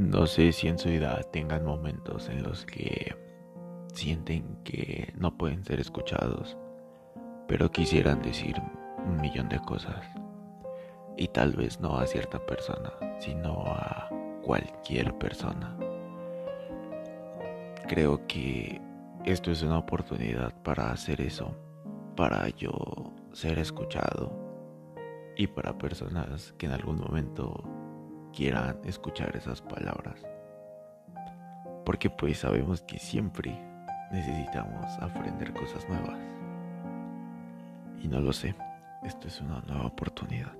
No sé si en su vida tengan momentos en los que sienten que no pueden ser escuchados, pero quisieran decir un millón de cosas. Y tal vez no a cierta persona, sino a cualquier persona. Creo que esto es una oportunidad para hacer eso, para yo ser escuchado y para personas que en algún momento quieran escuchar esas palabras. Porque pues sabemos que siempre necesitamos aprender cosas nuevas. Y no lo sé, esto es una nueva oportunidad.